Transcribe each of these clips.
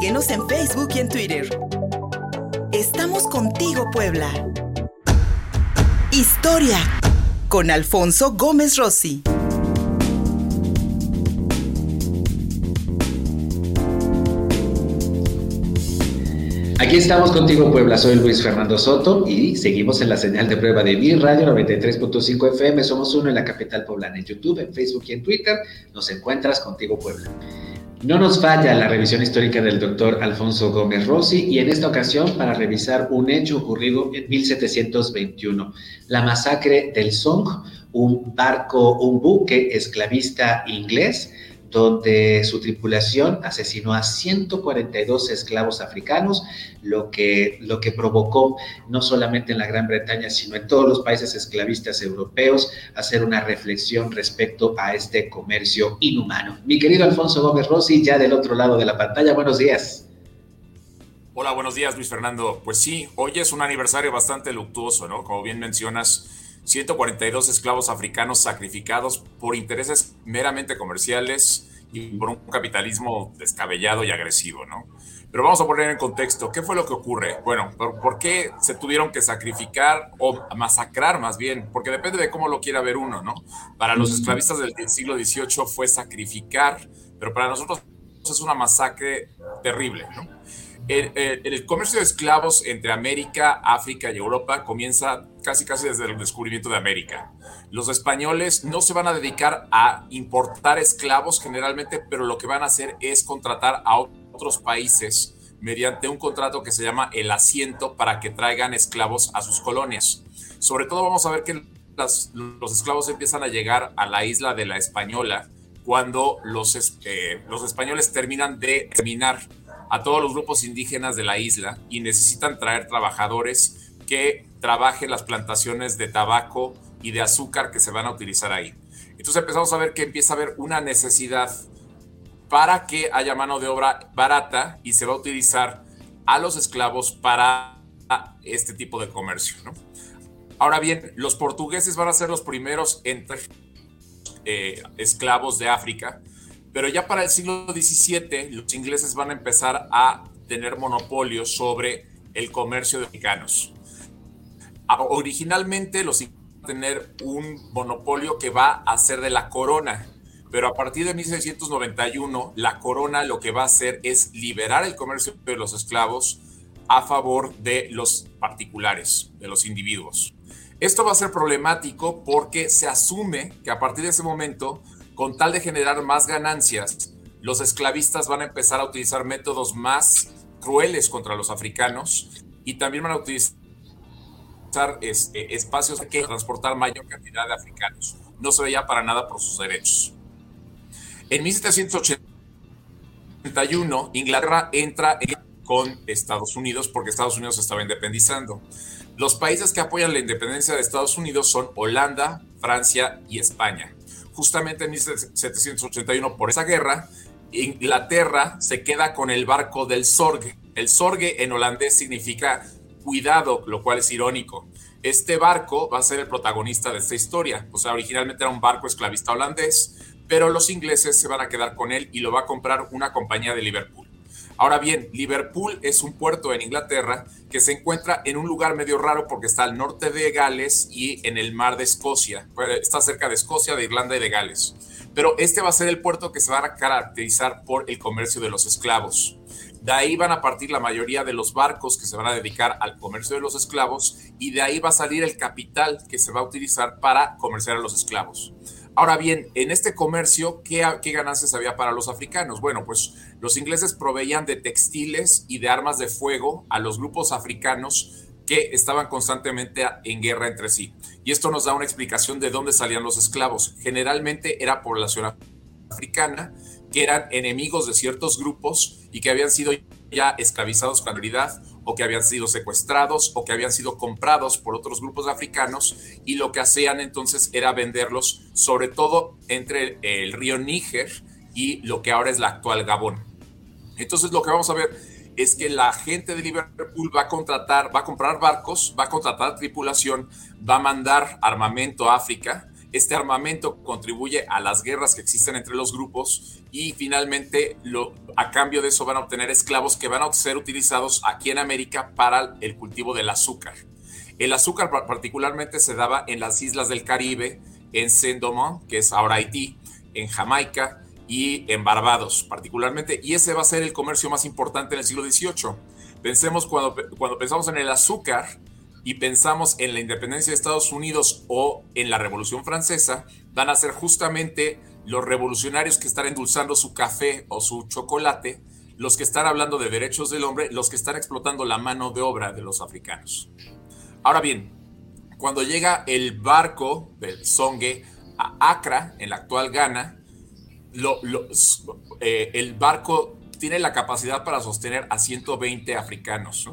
Síguenos en Facebook y en Twitter. Estamos contigo, Puebla. Historia con Alfonso Gómez Rossi. Aquí estamos contigo, Puebla. Soy Luis Fernando Soto y seguimos en la señal de prueba de Mi Radio 93.5 FM. Somos uno en la capital poblana, en YouTube, en Facebook y en Twitter. Nos encuentras contigo, Puebla. No nos falla la revisión histórica del doctor Alfonso Gómez Rossi y en esta ocasión para revisar un hecho ocurrido en 1721, la masacre del Song, un barco, un buque esclavista inglés donde su tripulación asesinó a 142 esclavos africanos, lo que, lo que provocó no solamente en la Gran Bretaña, sino en todos los países esclavistas europeos hacer una reflexión respecto a este comercio inhumano. Mi querido Alfonso Gómez Rossi, ya del otro lado de la pantalla, buenos días. Hola, buenos días Luis Fernando. Pues sí, hoy es un aniversario bastante luctuoso, ¿no? Como bien mencionas, 142 esclavos africanos sacrificados por intereses meramente comerciales y por un capitalismo descabellado y agresivo, ¿no? Pero vamos a poner en contexto, ¿qué fue lo que ocurre? Bueno, ¿por, qué se tuvieron que sacrificar o masacrar más bien? Porque depende de cómo lo quiera ver uno, ¿no? Para los esclavistas del siglo XVIII fue sacrificar, pero para nosotros es una masacre terrible, ¿no? El, comercio de esclavos entre América, África y Europa comienza casi casi desde el descubrimiento de América. Los españoles no se van a dedicar a importar esclavos generalmente, pero lo que van a hacer es contratar a otros países mediante un contrato que se llama el asiento para que traigan esclavos a sus colonias. Sobre todo vamos a ver que los esclavos empiezan a llegar a la isla de la Española cuando los, eh, los españoles terminan de terminar a todos los grupos indígenas de la isla y necesitan traer trabajadores que trabajen las plantaciones de tabaco y de azúcar que se van a utilizar ahí. Entonces empezamos a ver que empieza a haber una necesidad para que haya mano de obra barata y se va a utilizar a los esclavos para este tipo de comercio. Ahora bien, los portugueses van a ser los primeros entre eh, esclavos de África pero ya para el siglo XVII, los ingleses van a empezar a tener monopolio sobre el comercio de africanos. Originalmente los ingleses van a tener un monopolio que va a ser de la corona, pero a partir de 1691 la corona lo que va a hacer es liberar el comercio de los esclavos a favor de los particulares, de los individuos. Esto va a ser problemático porque se asume que a partir de ese momento con tal de generar más ganancias, los esclavistas van a empezar a utilizar métodos más crueles contra los africanos y también van a utilizar este, espacios que transportar mayor cantidad de africanos. No se veía para nada por sus derechos. En 1781, Inglaterra entra con Estados Unidos porque Estados Unidos estaba independizando. Los países que apoyan la independencia de Estados Unidos son Holanda, Francia y España justamente en 1781 por esa guerra, Inglaterra se queda con el barco del Sorge. El Sorge en holandés significa cuidado, lo cual es irónico. Este barco va a ser el protagonista de esta historia. O sea, originalmente era un barco esclavista holandés, pero los ingleses se van a quedar con él y lo va a comprar una compañía de Liverpool. Ahora bien, Liverpool es un puerto en Inglaterra que se encuentra en un lugar medio raro porque está al norte de Gales y en el mar de Escocia. Está cerca de Escocia, de Irlanda y de Gales. Pero este va a ser el puerto que se va a caracterizar por el comercio de los esclavos. De ahí van a partir la mayoría de los barcos que se van a dedicar al comercio de los esclavos y de ahí va a salir el capital que se va a utilizar para comerciar a los esclavos. Ahora bien, en este comercio, ¿qué, ¿qué, ganancias había para los africanos? Bueno, pues los ingleses proveían de textiles y de armas de fuego a los grupos africanos que estaban constantemente en guerra entre sí. Y esto nos da una explicación de dónde salían los esclavos. Generalmente era población africana, que eran enemigos de ciertos grupos y que habían sido ya esclavizados con realidad o que habían sido secuestrados o que habían sido comprados por otros grupos africanos y lo que hacían entonces era venderlos sobre todo entre el río Níger y lo que ahora es la actual Gabón. Entonces lo que vamos a ver es que la gente de Liverpool va a contratar, va a comprar barcos, va a contratar tripulación, va a mandar armamento a África Este armamento contribuye a las guerras que existen entre los grupos y finalmente a cambio de eso van a obtener esclavos que van a ser utilizados aquí en América para el cultivo del azúcar. El azúcar particularmente se daba en las islas del Caribe, en Saint-Domingue, que es ahora Haití, en Jamaica y en Barbados particularmente, y ese va a ser el comercio más importante en el siglo XVIII. Pensemos cuando, cuando pensamos en el azúcar, y pensamos en la independencia de Estados Unidos o en la Revolución Francesa, van a ser justamente los revolucionarios que están endulzando su café o su chocolate, los que están hablando de derechos del hombre, los que están explotando la mano de obra de los africanos. Ahora bien, cuando llega el barco del Songe a Accra, en la actual Ghana, eh, el barco tiene la capacidad para sostener a 120 africanos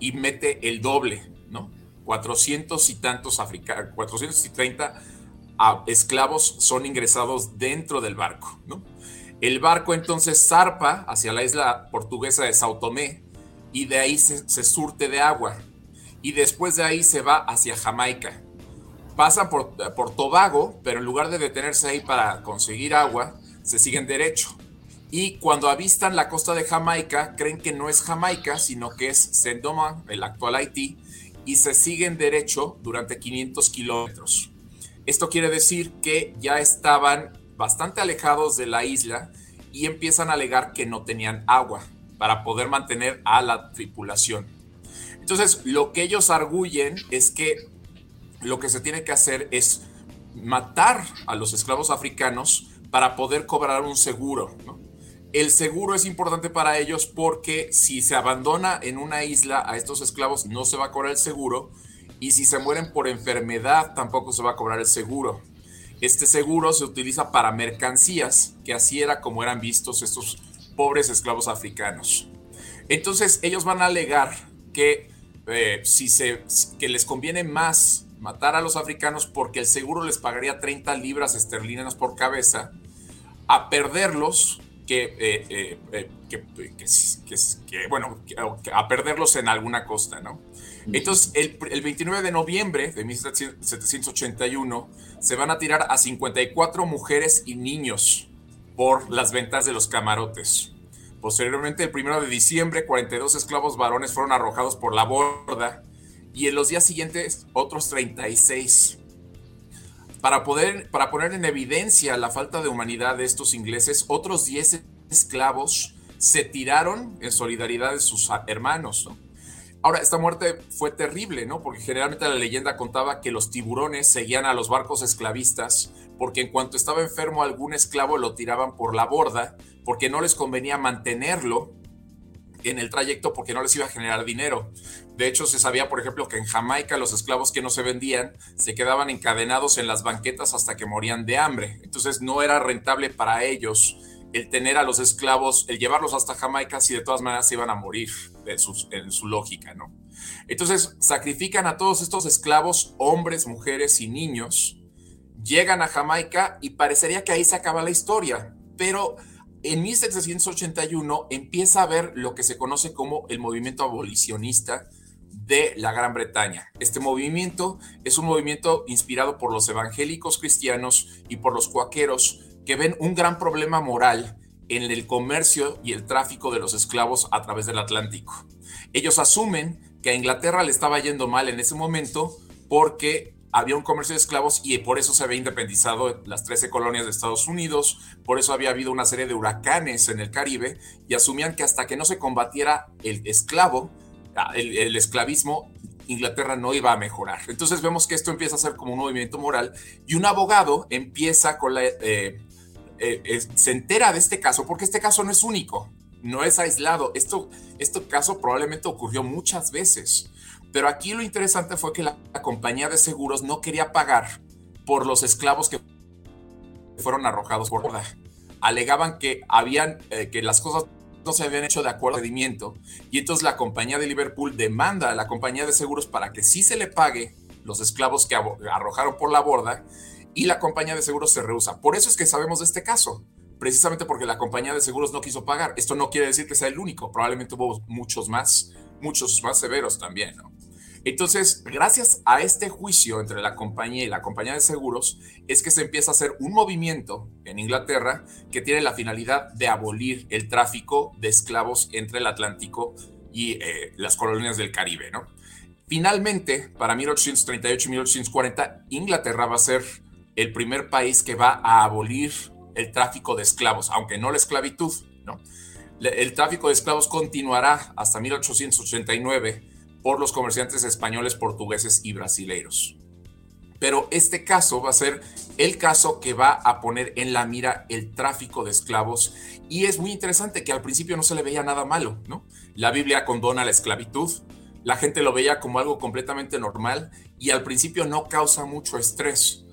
y mete el doble 400 y tantos africanos, 430 esclavos son ingresados dentro del barco, El barco entonces zarpa hacia la isla portuguesa de Sao Tomé y de ahí se, surte de agua. Y después de ahí se va hacia Jamaica. Pasa por, por Tobago, pero en lugar de detenerse ahí para conseguir agua, se siguen derecho. Y cuando avistan la costa de Jamaica, creen que no es Jamaica, sino que es Saint Domingue, el actual Haití, y se siguen derecho durante 500 kilómetros. Esto quiere decir que ya estaban bastante alejados de la isla y empiezan a alegar que no tenían agua para poder mantener a la tripulación. Entonces, lo que ellos arguyen es que lo que se tiene que hacer es matar a los esclavos africanos para poder cobrar un seguro. ¿no? El seguro es importante para ellos porque si se abandona en una isla a estos esclavos no se va a cobrar el seguro y si se mueren por enfermedad tampoco se va a cobrar el seguro. Este seguro se utiliza para mercancías, que así era como eran vistos estos pobres esclavos africanos. Entonces ellos van a alegar que, eh, si se, que les conviene más matar a los africanos porque el seguro les pagaría 30 libras esterlinas por cabeza a perderlos que, eh, eh, eh, bueno, a perderlos en alguna costa, ¿no? Entonces, el, el, 29 de noviembre de 1781 se van a tirar a 54 mujeres y niños por las ventas de los camarotes. Posteriormente, el 1 de diciembre, 42 esclavos varones fueron arrojados por la borda y en los días siguientes otros 36. Para, poder, para poner en evidencia la falta de humanidad de estos ingleses, otros 10 esclavos se tiraron en solidaridad de sus hermanos. Ahora, esta muerte fue terrible, ¿no? Porque generalmente la leyenda contaba que los tiburones seguían a los barcos esclavistas porque en cuanto estaba enfermo algún esclavo lo tiraban por la borda porque no les convenía mantenerlo en el trayecto porque no les iba a generar dinero. De hecho, se sabía, por ejemplo, que en Jamaica los esclavos que no se vendían se quedaban encadenados en las banquetas hasta que morían de hambre. Entonces no era rentable para ellos el tener a los esclavos, el llevarlos hasta Jamaica si de todas maneras se iban a morir en su lógica, ¿no? Entonces sacrifican a todos estos esclavos, hombres, mujeres y niños, llegan a Jamaica y parecería que ahí se acaba la historia, pero en 1781 empieza a haber lo que se conoce como el movimiento abolicionista de la Gran Bretaña. Este movimiento es un movimiento inspirado por los evangélicos cristianos y por los cuaqueros que ven un gran problema moral en el comercio y el tráfico de los esclavos a través del Atlántico. Ellos asumen que a Inglaterra le estaba yendo mal en ese momento porque había un comercio de esclavos y por eso se había independizado las 13 colonias de Estados Unidos, por eso había habido una serie de huracanes en el Caribe y asumían que hasta que no se combatiera el esclavo, ah, el, esclavismo, Inglaterra no iba a mejorar. Entonces vemos que esto empieza a ser como un movimiento moral y un abogado empieza con la... Eh, eh, se entera de este caso porque este caso no es único, no es aislado. Esto, este caso probablemente ocurrió muchas veces. Pero aquí lo interesante fue que la, compañía de seguros no quería pagar por los esclavos que fueron arrojados por borda. Alegaban que habían eh, que las cosas no se habían hecho de acuerdo al rendimiento y entonces la compañía de Liverpool demanda a la compañía de seguros para que sí se le pague los esclavos que arrojaron por la borda y la compañía de seguros se rehúsa. Por eso es que sabemos de este caso, precisamente porque la compañía de seguros no quiso pagar. Esto no quiere decir que sea el único, probablemente hubo muchos más, muchos más severos también, ¿no? Entonces, gracias a este juicio entre la compañía y la compañía de seguros, es que se empieza a hacer un movimiento en Inglaterra que tiene la finalidad de abolir el tráfico de esclavos entre el Atlántico y eh, las colonias del Caribe, ¿no? Finalmente, para 1838 y 1840, Inglaterra va a ser el primer país que va a abolir el tráfico de esclavos, aunque no la esclavitud, ¿no? El tráfico de esclavos continuará hasta 1889 por los comerciantes españoles, portugueses y brasileiros. Pero este caso va a ser el caso que va a poner en la mira el tráfico de esclavos y es muy interesante que al principio no se le veía nada malo, ¿no? La Biblia condona la esclavitud, la gente lo veía como algo completamente normal y al principio no causa mucho estrés.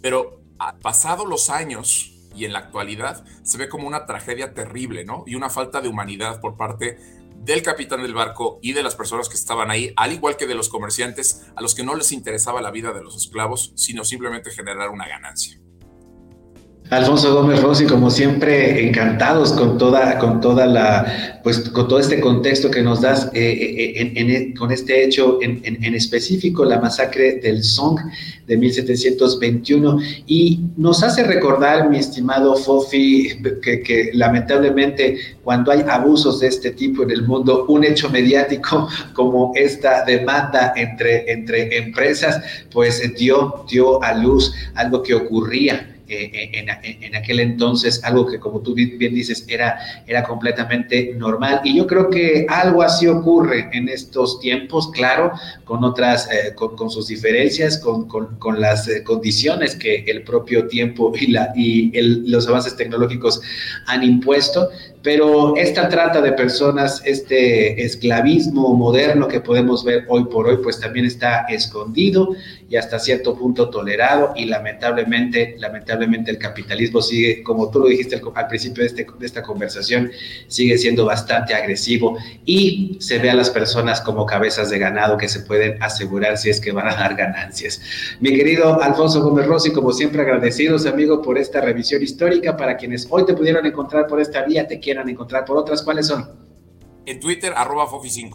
Pero pasado los años y en la actualidad se ve como una tragedia terrible, ¿no? Y una falta de humanidad por parte del capitán del barco y de las personas que estaban ahí, al igual que de los comerciantes a los que no les interesaba la vida de los esclavos, sino simplemente generar una ganancia. Alfonso Gómez Rossi, como siempre, encantados con toda, con toda la, pues, con todo este contexto que nos das eh, eh, en, con este hecho en, en, específico, la masacre del Song de 1721, y nos hace recordar, mi estimado Fofi, que, que lamentablemente cuando hay abusos de este tipo en el mundo, un hecho mediático como esta demanda entre, entre empresas, pues dio, dio a luz algo que ocurría eh, en, aquel entonces, algo que como tú bien dices era, era completamente normal. Y yo creo que algo así ocurre en estos tiempos, claro, con otras, eh, con, sus diferencias, con, con, las eh, condiciones que el propio tiempo y, la, y los avances tecnológicos han impuesto. Pero esta trata de personas, este esclavismo moderno que podemos ver hoy por hoy, pues también está escondido y hasta cierto punto tolerado y lamentablemente, lamentablemente el capitalismo sigue, como tú lo dijiste al, principio de, este, de esta conversación, sigue siendo bastante agresivo y se ve a las personas como cabezas de ganado que se pueden asegurar si es que van a dar ganancias. Mi querido Alfonso Gómez Rossi, como siempre agradecidos, amigo, por esta revisión histórica. Para quienes hoy te pudieron encontrar por esta vía, te quiero encontrar por otras, ¿cuáles son? En Twitter, arroba Fofi5.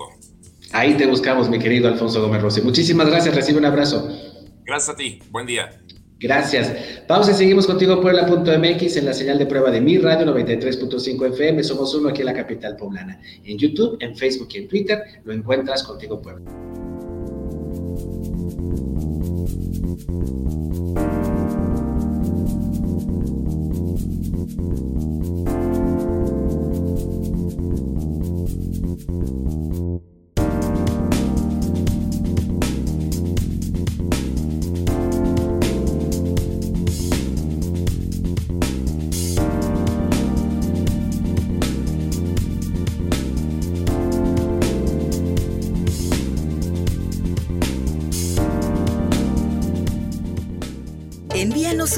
Ahí te buscamos, mi querido Alfonso Gómez Rossi. Muchísimas gracias, recibe un abrazo. Gracias a ti, buen día. Gracias. Vamos y seguimos contigo Puebla.mx en la señal de prueba de mi radio 93.5 FM. Somos uno aquí en la capital poblana. En YouTube, en Facebook y en Twitter lo encuentras contigo Puebla.